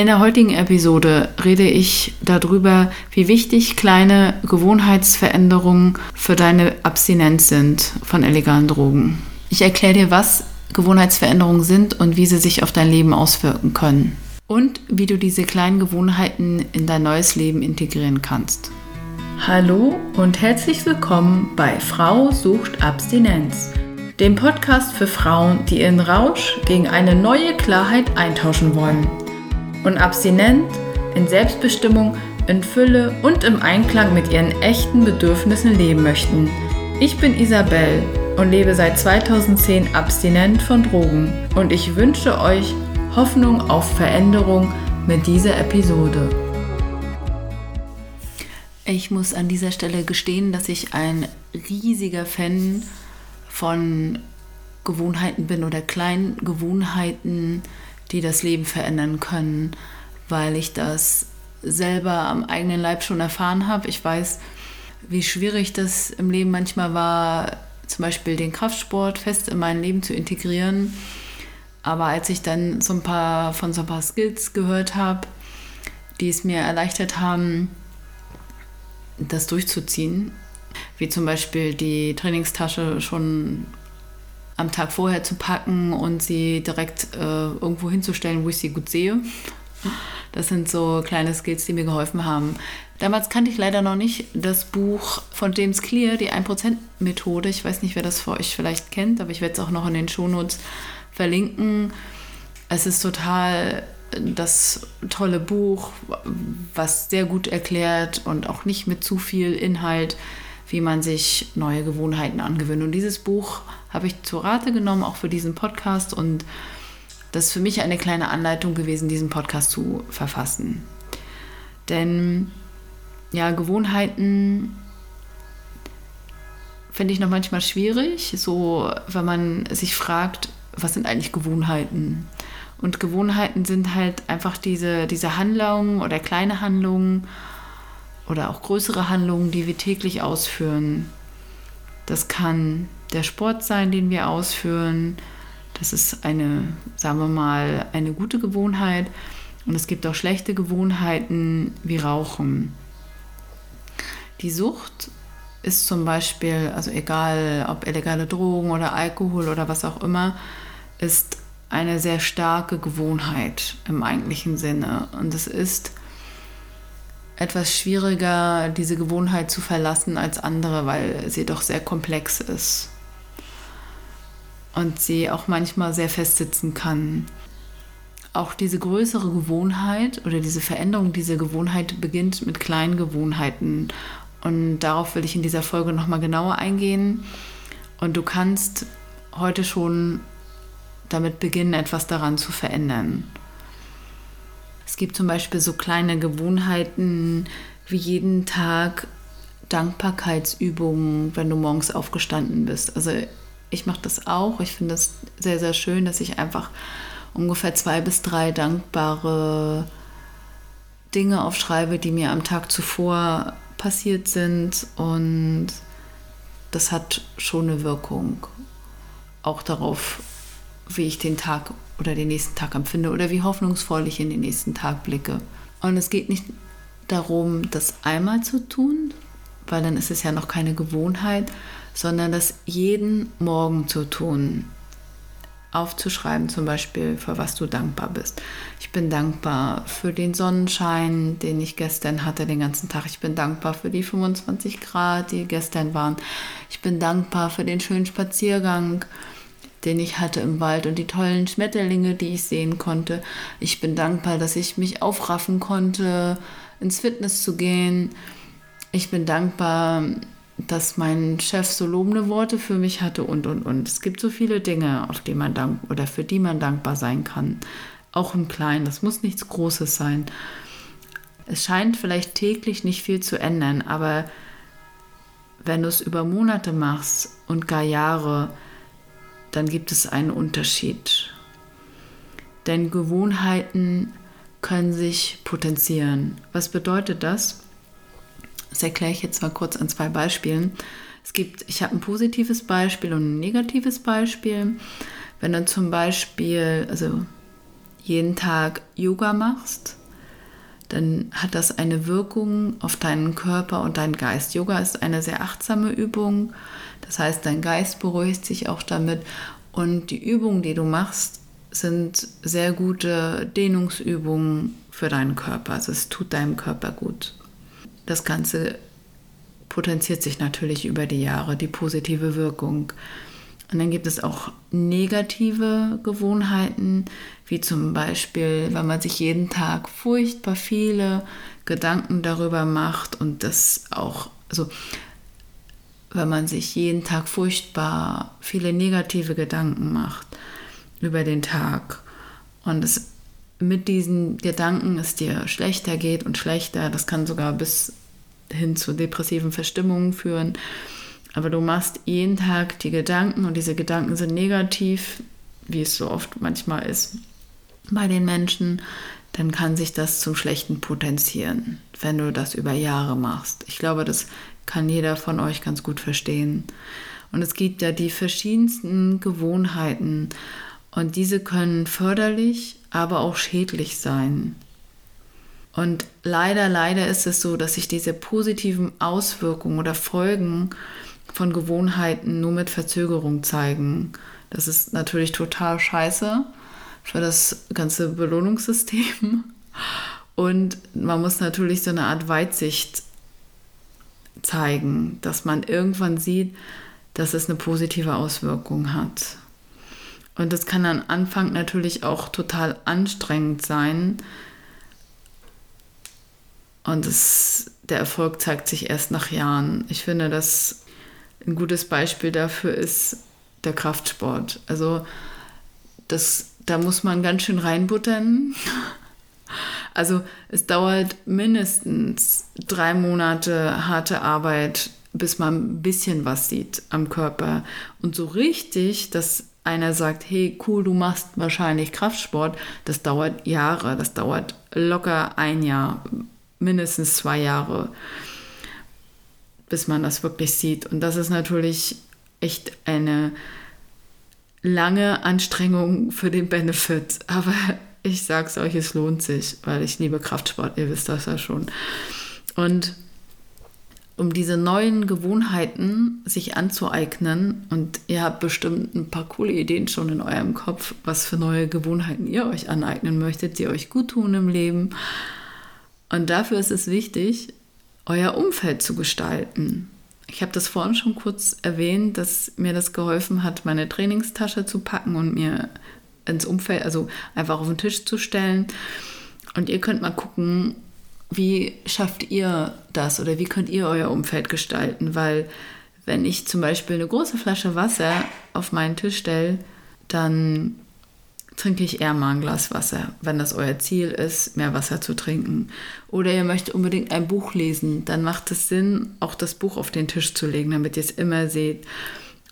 In der heutigen Episode rede ich darüber, wie wichtig kleine Gewohnheitsveränderungen für deine Abstinenz sind von illegalen Drogen. Ich erkläre dir, was Gewohnheitsveränderungen sind und wie sie sich auf dein Leben auswirken können. Und wie du diese kleinen Gewohnheiten in dein neues Leben integrieren kannst. Hallo und herzlich willkommen bei Frau sucht Abstinenz, dem Podcast für Frauen, die ihren Rausch gegen eine neue Klarheit eintauschen wollen und abstinent, in Selbstbestimmung, in Fülle und im Einklang mit ihren echten Bedürfnissen leben möchten. Ich bin Isabel und lebe seit 2010 abstinent von Drogen und ich wünsche euch Hoffnung auf Veränderung mit dieser Episode. Ich muss an dieser Stelle gestehen, dass ich ein riesiger Fan von Gewohnheiten bin oder kleinen Gewohnheiten, die das Leben verändern können, weil ich das selber am eigenen Leib schon erfahren habe. Ich weiß, wie schwierig das im Leben manchmal war, zum Beispiel den Kraftsport fest in mein Leben zu integrieren. Aber als ich dann so ein paar von so ein paar Skills gehört habe, die es mir erleichtert haben, das durchzuziehen, wie zum Beispiel die Trainingstasche schon am Tag vorher zu packen und sie direkt äh, irgendwo hinzustellen, wo ich sie gut sehe. Das sind so kleine Skills, die mir geholfen haben. Damals kannte ich leider noch nicht das Buch von James Clear, die 1%-Methode. Ich weiß nicht, wer das für euch vielleicht kennt, aber ich werde es auch noch in den Shownotes verlinken. Es ist total das tolle Buch, was sehr gut erklärt und auch nicht mit zu viel Inhalt wie man sich neue Gewohnheiten angewöhnt. Und dieses Buch habe ich zur Rate genommen, auch für diesen Podcast. Und das ist für mich eine kleine Anleitung gewesen, diesen Podcast zu verfassen. Denn ja, Gewohnheiten finde ich noch manchmal schwierig, so wenn man sich fragt, was sind eigentlich Gewohnheiten? Und Gewohnheiten sind halt einfach diese, diese Handlungen oder kleine Handlungen oder auch größere Handlungen, die wir täglich ausführen. Das kann der Sport sein, den wir ausführen. Das ist eine, sagen wir mal, eine gute Gewohnheit. Und es gibt auch schlechte Gewohnheiten wie Rauchen. Die Sucht ist zum Beispiel, also egal ob illegale Drogen oder Alkohol oder was auch immer, ist eine sehr starke Gewohnheit im eigentlichen Sinne. Und es ist etwas schwieriger, diese Gewohnheit zu verlassen als andere, weil sie doch sehr komplex ist und sie auch manchmal sehr festsitzen kann. Auch diese größere Gewohnheit oder diese Veränderung dieser Gewohnheit beginnt mit kleinen Gewohnheiten. Und darauf will ich in dieser Folge nochmal genauer eingehen. Und du kannst heute schon damit beginnen, etwas daran zu verändern. Es gibt zum Beispiel so kleine Gewohnheiten wie jeden Tag Dankbarkeitsübungen, wenn du morgens aufgestanden bist. Also ich mache das auch. Ich finde das sehr, sehr schön, dass ich einfach ungefähr zwei bis drei dankbare Dinge aufschreibe, die mir am Tag zuvor passiert sind. Und das hat schon eine Wirkung. Auch darauf, wie ich den Tag oder den nächsten Tag empfinde oder wie hoffnungsvoll ich in den nächsten Tag blicke. Und es geht nicht darum, das einmal zu tun, weil dann ist es ja noch keine Gewohnheit, sondern das jeden Morgen zu tun. Aufzuschreiben zum Beispiel, für was du dankbar bist. Ich bin dankbar für den Sonnenschein, den ich gestern hatte, den ganzen Tag. Ich bin dankbar für die 25 Grad, die gestern waren. Ich bin dankbar für den schönen Spaziergang den ich hatte im Wald und die tollen Schmetterlinge, die ich sehen konnte. Ich bin dankbar, dass ich mich aufraffen konnte, ins Fitness zu gehen. Ich bin dankbar, dass mein Chef so lobende Worte für mich hatte und und und. Es gibt so viele Dinge, auf die man dank oder für die man dankbar sein kann. Auch im Kleinen. Das muss nichts Großes sein. Es scheint vielleicht täglich nicht viel zu ändern, aber wenn du es über Monate machst und gar Jahre, dann gibt es einen Unterschied. Denn Gewohnheiten können sich potenzieren. Was bedeutet das? Das erkläre ich jetzt mal kurz an zwei Beispielen. Es gibt, ich habe ein positives Beispiel und ein negatives Beispiel. Wenn dann zum Beispiel, also jeden Tag Yoga machst, dann hat das eine Wirkung auf deinen Körper und deinen Geist. Yoga ist eine sehr achtsame Übung. Das heißt, dein Geist beruhigt sich auch damit. Und die Übungen, die du machst, sind sehr gute Dehnungsübungen für deinen Körper. Also es tut deinem Körper gut. Das Ganze potenziert sich natürlich über die Jahre, die positive Wirkung. Und dann gibt es auch negative Gewohnheiten, wie zum Beispiel, wenn man sich jeden Tag furchtbar viele Gedanken darüber macht und das auch, also wenn man sich jeden Tag furchtbar viele negative Gedanken macht über den Tag und es mit diesen Gedanken es dir schlechter geht und schlechter, das kann sogar bis hin zu depressiven Verstimmungen führen, aber du machst jeden Tag die Gedanken und diese Gedanken sind negativ, wie es so oft manchmal ist bei den Menschen, dann kann sich das zum Schlechten potenzieren, wenn du das über Jahre machst. Ich glaube, das kann jeder von euch ganz gut verstehen. Und es gibt ja die verschiedensten Gewohnheiten und diese können förderlich, aber auch schädlich sein. Und leider, leider ist es so, dass sich diese positiven Auswirkungen oder Folgen von Gewohnheiten nur mit Verzögerung zeigen. Das ist natürlich total scheiße für das ganze Belohnungssystem. Und man muss natürlich so eine Art Weitsicht zeigen, dass man irgendwann sieht, dass es eine positive Auswirkung hat. Und das kann am Anfang natürlich auch total anstrengend sein. Und es, der Erfolg zeigt sich erst nach Jahren. Ich finde, dass ein gutes Beispiel dafür ist der Kraftsport. Also das, da muss man ganz schön reinbuttern. Also es dauert mindestens drei Monate harte Arbeit, bis man ein bisschen was sieht am Körper. Und so richtig, dass einer sagt, hey, cool, du machst wahrscheinlich Kraftsport, das dauert Jahre, das dauert locker ein Jahr, mindestens zwei Jahre bis man das wirklich sieht. Und das ist natürlich echt eine lange Anstrengung für den Benefit. Aber ich sag's euch, es lohnt sich, weil ich liebe Kraftsport, ihr wisst das ja schon. Und um diese neuen Gewohnheiten sich anzueignen, und ihr habt bestimmt ein paar coole Ideen schon in eurem Kopf, was für neue Gewohnheiten ihr euch aneignen möchtet, die euch gut tun im Leben. Und dafür ist es wichtig, euer Umfeld zu gestalten. Ich habe das vorhin schon kurz erwähnt, dass mir das geholfen hat, meine Trainingstasche zu packen und mir ins Umfeld, also einfach auf den Tisch zu stellen. Und ihr könnt mal gucken, wie schafft ihr das oder wie könnt ihr euer Umfeld gestalten? Weil wenn ich zum Beispiel eine große Flasche Wasser auf meinen Tisch stelle, dann trinke ich eher mal ein Glas Wasser, wenn das euer Ziel ist, mehr Wasser zu trinken. Oder ihr möchtet unbedingt ein Buch lesen, dann macht es Sinn, auch das Buch auf den Tisch zu legen, damit ihr es immer seht.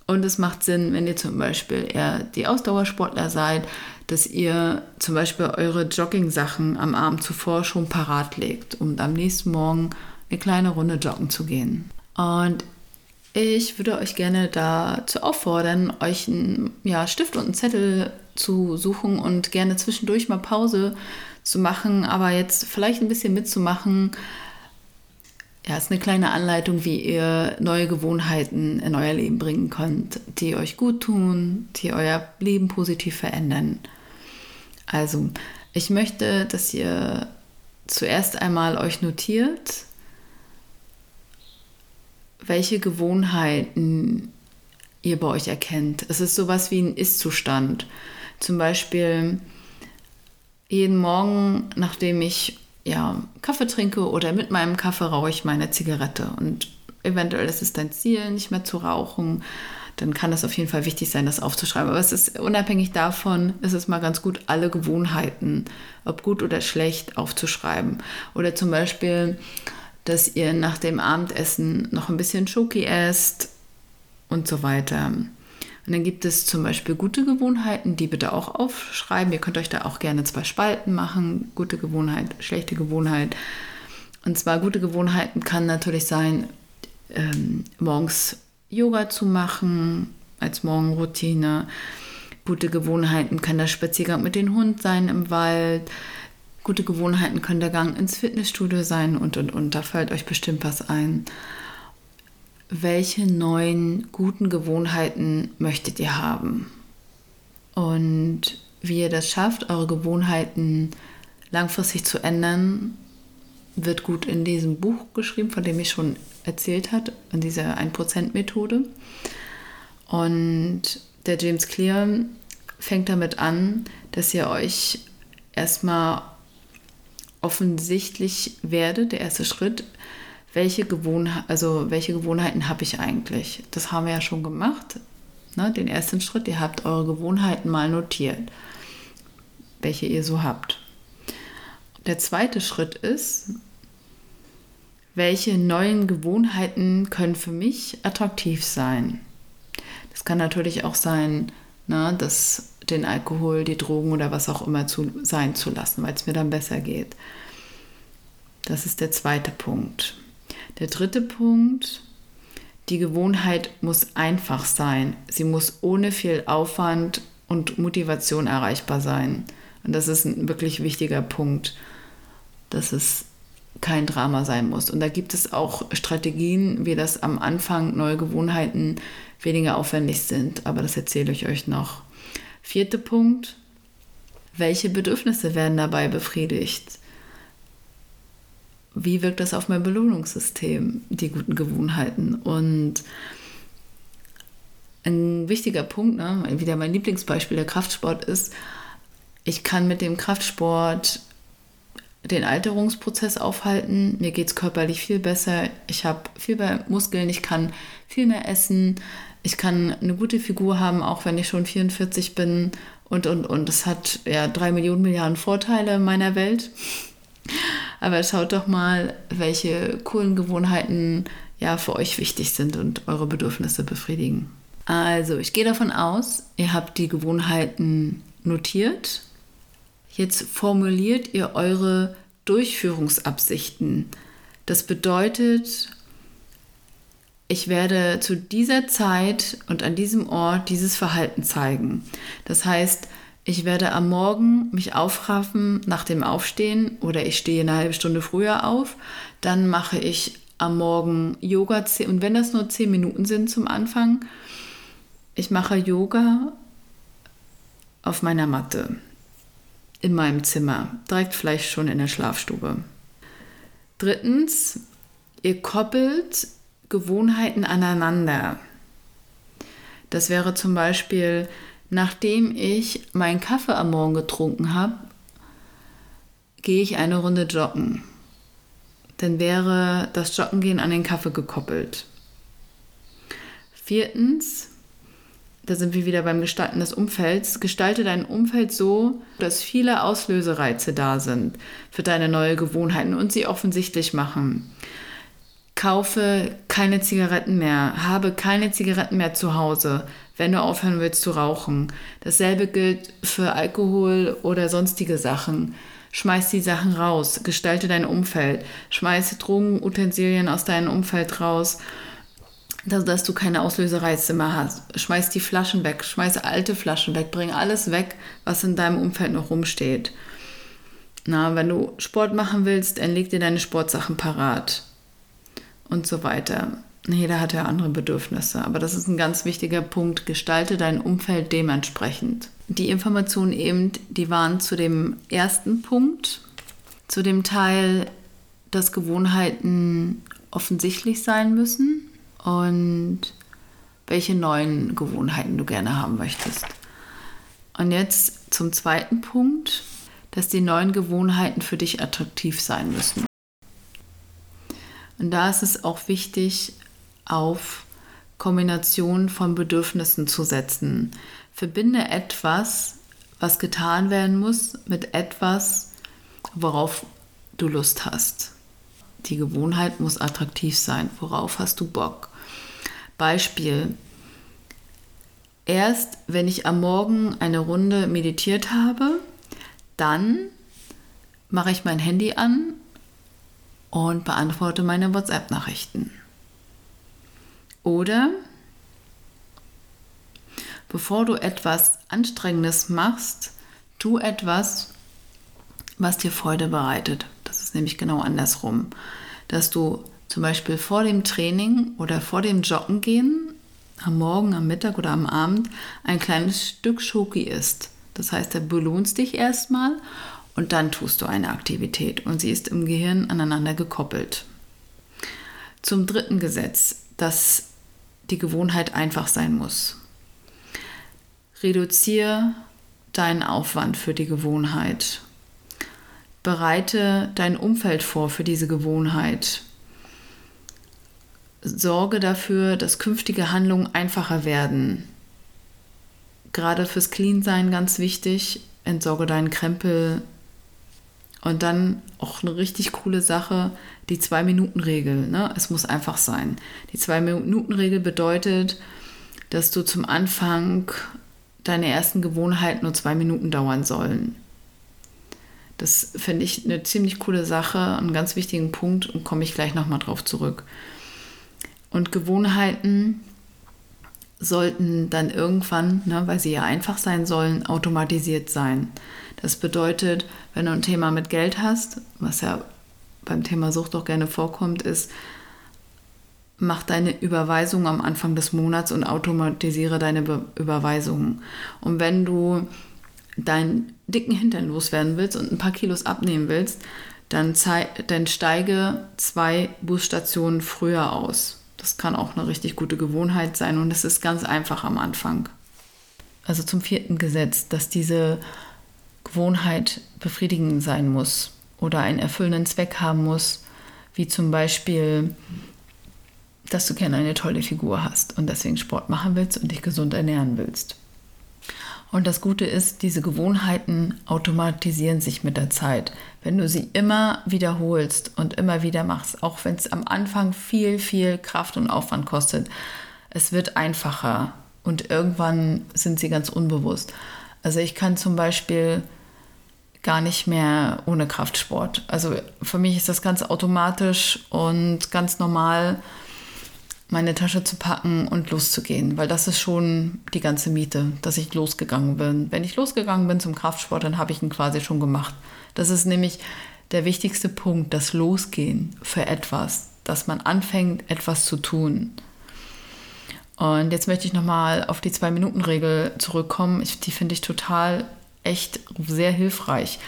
Und es macht Sinn, wenn ihr zum Beispiel eher die Ausdauersportler seid, dass ihr zum Beispiel eure Jogging-Sachen am Abend zuvor schon parat legt, um am nächsten Morgen eine kleine Runde joggen zu gehen. Und ich würde euch gerne dazu auffordern, euch einen ja, Stift und einen Zettel zu suchen und gerne zwischendurch mal Pause zu machen, aber jetzt vielleicht ein bisschen mitzumachen. Ja, ist eine kleine Anleitung, wie ihr neue Gewohnheiten in euer Leben bringen könnt, die euch gut tun, die euer Leben positiv verändern. Also, ich möchte, dass ihr zuerst einmal euch notiert, welche Gewohnheiten ihr bei euch erkennt. Es ist sowas wie ein Ist-Zustand. Zum Beispiel jeden Morgen, nachdem ich ja, Kaffee trinke oder mit meinem Kaffee rauche ich meine Zigarette. Und eventuell ist es dein Ziel, nicht mehr zu rauchen. Dann kann es auf jeden Fall wichtig sein, das aufzuschreiben. Aber es ist unabhängig davon, ist es mal ganz gut, alle Gewohnheiten, ob gut oder schlecht, aufzuschreiben. Oder zum Beispiel, dass ihr nach dem Abendessen noch ein bisschen Schoki esst und so weiter. Und dann gibt es zum Beispiel gute Gewohnheiten, die bitte auch aufschreiben. Ihr könnt euch da auch gerne zwei Spalten machen. Gute Gewohnheit, schlechte Gewohnheit. Und zwar gute Gewohnheiten kann natürlich sein, ähm, morgens Yoga zu machen als Morgenroutine. Gute Gewohnheiten können der Spaziergang mit dem Hund sein im Wald. Gute Gewohnheiten können der Gang ins Fitnessstudio sein und und und. Da fällt euch bestimmt was ein. Welche neuen guten Gewohnheiten möchtet ihr haben? Und wie ihr das schafft, eure Gewohnheiten langfristig zu ändern, wird gut in diesem Buch geschrieben, von dem ich schon erzählt habe, in dieser 1%-Methode. Und der James Clear fängt damit an, dass ihr euch erstmal offensichtlich werdet, der erste Schritt, welche, Gewohnhe also welche Gewohnheiten habe ich eigentlich? Das haben wir ja schon gemacht, ne? den ersten Schritt, ihr habt eure Gewohnheiten mal notiert, welche ihr so habt. Der zweite Schritt ist, welche neuen Gewohnheiten können für mich attraktiv sein. Das kann natürlich auch sein, ne, das, den Alkohol, die Drogen oder was auch immer zu, sein zu lassen, weil es mir dann besser geht. Das ist der zweite Punkt. Der dritte Punkt, die Gewohnheit muss einfach sein. Sie muss ohne viel Aufwand und Motivation erreichbar sein. Und das ist ein wirklich wichtiger Punkt, dass es kein Drama sein muss. Und da gibt es auch Strategien, wie das am Anfang neue Gewohnheiten weniger aufwendig sind. Aber das erzähle ich euch noch. Vierter Punkt. Welche Bedürfnisse werden dabei befriedigt? Wie wirkt das auf mein Belohnungssystem, die guten Gewohnheiten? Und ein wichtiger Punkt, ne, wieder mein Lieblingsbeispiel der Kraftsport ist, ich kann mit dem Kraftsport den Alterungsprozess aufhalten. Mir geht es körperlich viel besser. Ich habe viel mehr Muskeln, ich kann viel mehr essen. Ich kann eine gute Figur haben, auch wenn ich schon 44 bin. Und, und, und. Das hat ja drei Millionen Milliarden Vorteile in meiner Welt. Aber schaut doch mal, welche coolen Gewohnheiten ja für euch wichtig sind und eure Bedürfnisse befriedigen. Also, ich gehe davon aus, ihr habt die Gewohnheiten notiert Jetzt formuliert ihr eure Durchführungsabsichten. Das bedeutet, ich werde zu dieser Zeit und an diesem Ort dieses Verhalten zeigen. Das heißt, ich werde am Morgen mich aufraffen nach dem Aufstehen oder ich stehe eine halbe Stunde früher auf. Dann mache ich am Morgen Yoga und wenn das nur zehn Minuten sind zum Anfang, ich mache Yoga auf meiner Matte in meinem Zimmer, direkt vielleicht schon in der Schlafstube. Drittens, ihr koppelt Gewohnheiten aneinander. Das wäre zum Beispiel, nachdem ich meinen Kaffee am Morgen getrunken habe, gehe ich eine Runde joggen. Dann wäre das Joggengehen an den Kaffee gekoppelt. Viertens, da sind wir wieder beim Gestalten des Umfelds, gestalte dein Umfeld so, dass viele Auslösereize da sind für deine neue Gewohnheiten und sie offensichtlich machen. Kaufe keine Zigaretten mehr, habe keine Zigaretten mehr zu Hause, wenn du aufhören willst zu rauchen. Dasselbe gilt für Alkohol oder sonstige Sachen. Schmeiß die Sachen raus, gestalte dein Umfeld, schmeiß Drogenutensilien aus deinem Umfeld raus dass, dass du keine Auslösereize mehr hast. Schmeiß die Flaschen weg, schmeiß alte Flaschen weg, bring alles weg, was in deinem Umfeld noch rumsteht. Na, wenn du Sport machen willst, dann leg dir deine Sportsachen parat und so weiter. Jeder hat ja andere Bedürfnisse, aber das ist ein ganz wichtiger Punkt. Gestalte dein Umfeld dementsprechend. Die Informationen eben, die waren zu dem ersten Punkt, zu dem Teil, dass Gewohnheiten offensichtlich sein müssen und welche neuen Gewohnheiten du gerne haben möchtest. Und jetzt zum zweiten Punkt, dass die neuen Gewohnheiten für dich attraktiv sein müssen. Und da ist es auch wichtig, auf Kombinationen von Bedürfnissen zu setzen. Verbinde etwas, was getan werden muss, mit etwas, worauf du Lust hast. Die Gewohnheit muss attraktiv sein. Worauf hast du Bock? Beispiel. Erst wenn ich am Morgen eine Runde meditiert habe, dann mache ich mein Handy an und beantworte meine WhatsApp-Nachrichten. Oder bevor du etwas Anstrengendes machst, tu etwas, was dir Freude bereitet. Das ist nämlich genau andersrum. Dass du zum Beispiel vor dem Training oder vor dem Joggen gehen, am Morgen, am Mittag oder am Abend, ein kleines Stück Schoki isst. Das heißt, da belohnst dich erstmal und dann tust du eine Aktivität und sie ist im Gehirn aneinander gekoppelt. Zum dritten Gesetz, dass die Gewohnheit einfach sein muss. Reduziere deinen Aufwand für die Gewohnheit. Bereite dein Umfeld vor für diese Gewohnheit. Sorge dafür, dass künftige Handlungen einfacher werden. Gerade fürs Clean-Sein ganz wichtig. Entsorge deinen Krempel. Und dann auch eine richtig coole Sache, die Zwei-Minuten-Regel. Ne? Es muss einfach sein. Die Zwei-Minuten-Regel bedeutet, dass du zum Anfang deine ersten Gewohnheiten nur zwei Minuten dauern sollen. Das finde ich eine ziemlich coole Sache, einen ganz wichtigen Punkt und komme ich gleich nochmal drauf zurück. Und Gewohnheiten sollten dann irgendwann, ne, weil sie ja einfach sein sollen, automatisiert sein. Das bedeutet, wenn du ein Thema mit Geld hast, was ja beim Thema Sucht auch gerne vorkommt, ist, mach deine Überweisung am Anfang des Monats und automatisiere deine Be Überweisungen. Und wenn du deinen dicken Hintern loswerden willst und ein paar Kilos abnehmen willst, dann, dann steige zwei Busstationen früher aus. Das kann auch eine richtig gute Gewohnheit sein und es ist ganz einfach am Anfang. Also zum vierten Gesetz, dass diese Gewohnheit befriedigend sein muss oder einen erfüllenden Zweck haben muss, wie zum Beispiel dass du gerne eine tolle Figur hast und deswegen Sport machen willst und dich gesund ernähren willst. Und das Gute ist, diese Gewohnheiten automatisieren sich mit der Zeit. Wenn du sie immer wiederholst und immer wieder machst, auch wenn es am Anfang viel, viel Kraft und Aufwand kostet, es wird einfacher und irgendwann sind sie ganz unbewusst. Also ich kann zum Beispiel gar nicht mehr ohne Kraftsport. Also für mich ist das ganz automatisch und ganz normal meine Tasche zu packen und loszugehen, weil das ist schon die ganze Miete, dass ich losgegangen bin. Wenn ich losgegangen bin zum Kraftsport, dann habe ich ihn quasi schon gemacht. Das ist nämlich der wichtigste Punkt, das Losgehen für etwas, dass man anfängt, etwas zu tun. Und jetzt möchte ich nochmal auf die Zwei-Minuten-Regel zurückkommen. Ich, die finde ich total echt sehr hilfreich.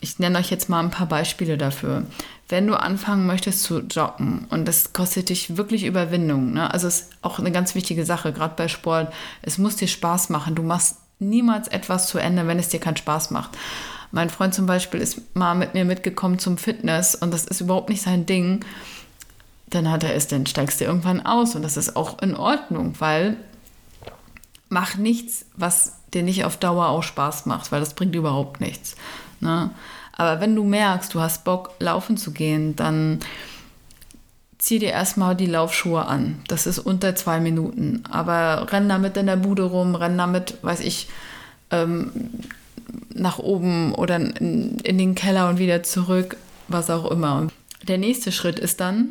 Ich nenne euch jetzt mal ein paar Beispiele dafür wenn du anfangen möchtest zu joggen und das kostet dich wirklich Überwindung, ne? also ist auch eine ganz wichtige Sache, gerade bei Sport, es muss dir Spaß machen. Du machst niemals etwas zu Ende, wenn es dir keinen Spaß macht. Mein Freund zum Beispiel ist mal mit mir mitgekommen zum Fitness und das ist überhaupt nicht sein Ding. Dann hat er es, dann steigst du irgendwann aus und das ist auch in Ordnung, weil mach nichts, was dir nicht auf Dauer auch Spaß macht, weil das bringt überhaupt nichts. Ne? Aber wenn du merkst, du hast Bock, laufen zu gehen, dann zieh dir erstmal die Laufschuhe an. Das ist unter zwei Minuten. Aber renn damit in der Bude rum, renn damit, weiß ich, ähm, nach oben oder in, in den Keller und wieder zurück, was auch immer. Der nächste Schritt ist dann,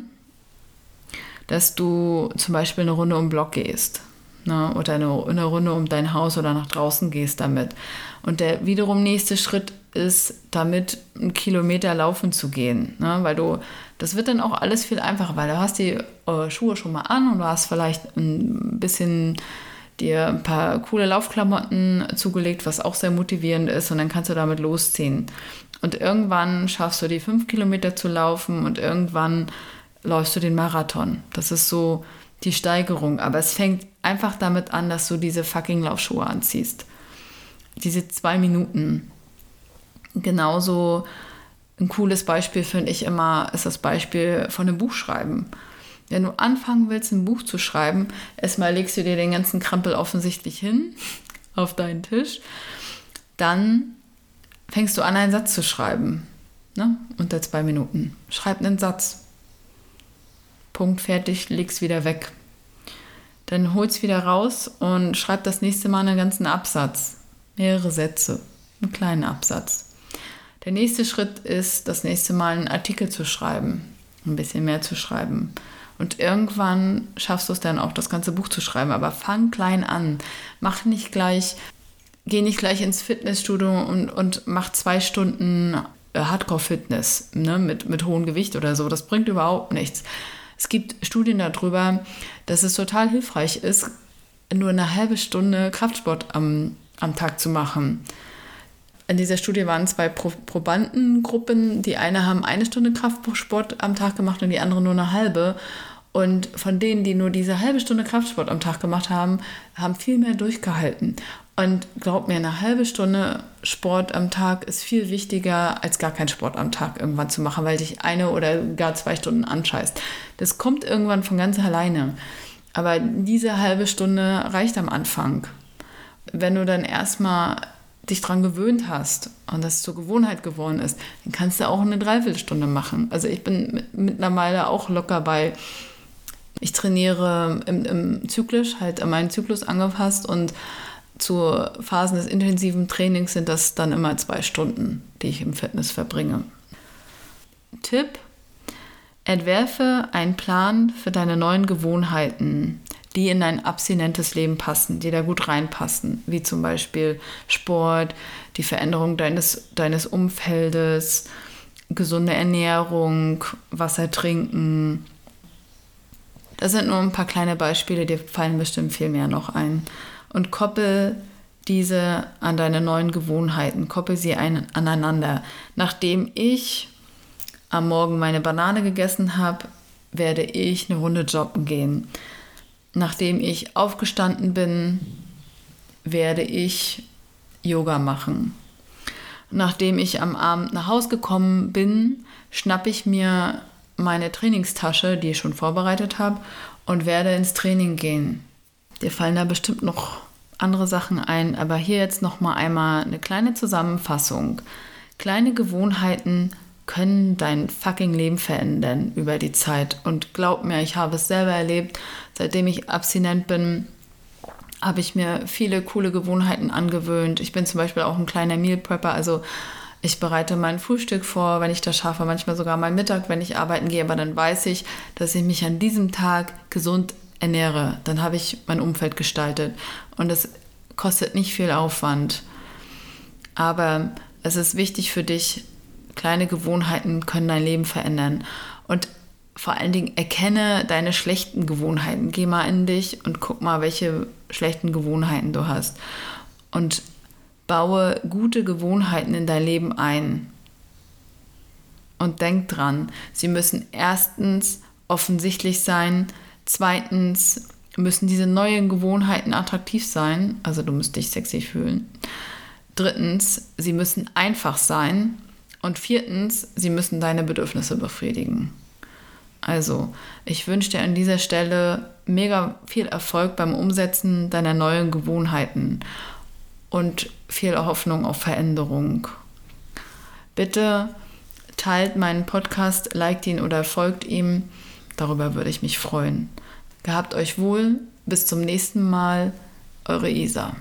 dass du zum Beispiel eine Runde um den Block gehst ne, oder eine, eine Runde um dein Haus oder nach draußen gehst damit. Und der wiederum nächste Schritt ist, damit einen Kilometer laufen zu gehen, ne, weil du, das wird dann auch alles viel einfacher, weil du hast die äh, Schuhe schon mal an und du hast vielleicht ein bisschen dir ein paar coole Laufklamotten zugelegt, was auch sehr motivierend ist und dann kannst du damit losziehen. Und irgendwann schaffst du die fünf Kilometer zu laufen und irgendwann läufst du den Marathon. Das ist so die Steigerung. Aber es fängt einfach damit an, dass du diese fucking Laufschuhe anziehst. Diese zwei Minuten. Genauso ein cooles Beispiel finde ich immer, ist das Beispiel von einem Buchschreiben. Wenn du anfangen willst, ein Buch zu schreiben, erstmal legst du dir den ganzen Krampel offensichtlich hin auf deinen Tisch. Dann fängst du an, einen Satz zu schreiben. Ne? Unter zwei Minuten. Schreib einen Satz. Punkt, fertig, leg's wieder weg. Dann hol's wieder raus und schreib das nächste Mal einen ganzen Absatz. Mehrere Sätze. Einen kleinen Absatz. Der nächste Schritt ist, das nächste Mal einen Artikel zu schreiben. Ein bisschen mehr zu schreiben. Und irgendwann schaffst du es dann auch, das ganze Buch zu schreiben. Aber fang klein an. Mach nicht gleich, geh nicht gleich ins Fitnessstudio und, und mach zwei Stunden äh, Hardcore-Fitness ne, mit, mit hohem Gewicht oder so. Das bringt überhaupt nichts. Es gibt Studien darüber, dass es total hilfreich ist, nur eine halbe Stunde Kraftsport am, am Tag zu machen. In dieser Studie waren zwei Pro Probandengruppen. Die eine haben eine Stunde Kraftsport am Tag gemacht und die andere nur eine halbe. Und von denen, die nur diese halbe Stunde Kraftsport am Tag gemacht haben, haben viel mehr durchgehalten. Und glaub mir, eine halbe Stunde Sport am Tag ist viel wichtiger, als gar keinen Sport am Tag irgendwann zu machen, weil dich eine oder gar zwei Stunden anscheißt. Das kommt irgendwann von ganz alleine. Aber diese halbe Stunde reicht am Anfang. Wenn du dann erstmal dich daran gewöhnt hast und das zur Gewohnheit geworden ist, dann kannst du auch eine Dreiviertelstunde machen. Also ich bin mittlerweile auch locker bei, ich trainiere im, im Zyklus, halt an meinen Zyklus angepasst und zu Phasen des intensiven Trainings sind das dann immer zwei Stunden, die ich im Fitness verbringe. Tipp, entwerfe einen Plan für deine neuen Gewohnheiten die in dein abstinentes Leben passen, die da gut reinpassen, wie zum Beispiel Sport, die Veränderung deines, deines Umfeldes, gesunde Ernährung, Wasser trinken. Das sind nur ein paar kleine Beispiele, dir fallen bestimmt viel mehr noch ein. Und koppel diese an deine neuen Gewohnheiten, koppel sie ein, aneinander. Nachdem ich am Morgen meine Banane gegessen habe, werde ich eine Runde joggen gehen. Nachdem ich aufgestanden bin, werde ich Yoga machen. Nachdem ich am Abend nach Hause gekommen bin, schnappe ich mir meine Trainingstasche, die ich schon vorbereitet habe, und werde ins Training gehen. Dir fallen da bestimmt noch andere Sachen ein, aber hier jetzt noch mal einmal eine kleine Zusammenfassung. Kleine Gewohnheiten können dein fucking Leben verändern über die Zeit. Und glaub mir, ich habe es selber erlebt. Seitdem ich abstinent bin, habe ich mir viele coole Gewohnheiten angewöhnt. Ich bin zum Beispiel auch ein kleiner Meal Prepper, also ich bereite mein Frühstück vor, wenn ich das schaffe, manchmal sogar mein Mittag, wenn ich arbeiten gehe, aber dann weiß ich, dass ich mich an diesem Tag gesund ernähre. Dann habe ich mein Umfeld gestaltet und es kostet nicht viel Aufwand. Aber es ist wichtig für dich, Kleine Gewohnheiten können dein Leben verändern. Und vor allen Dingen erkenne deine schlechten Gewohnheiten. Geh mal in dich und guck mal, welche schlechten Gewohnheiten du hast. Und baue gute Gewohnheiten in dein Leben ein. Und denk dran, sie müssen erstens offensichtlich sein, zweitens müssen diese neuen Gewohnheiten attraktiv sein, also du musst dich sexy fühlen. Drittens, sie müssen einfach sein und viertens, sie müssen deine Bedürfnisse befriedigen. Also, ich wünsche dir an dieser Stelle mega viel Erfolg beim Umsetzen deiner neuen Gewohnheiten und viel Hoffnung auf Veränderung. Bitte teilt meinen Podcast, liked ihn oder folgt ihm. Darüber würde ich mich freuen. Gehabt euch wohl. Bis zum nächsten Mal. Eure Isa.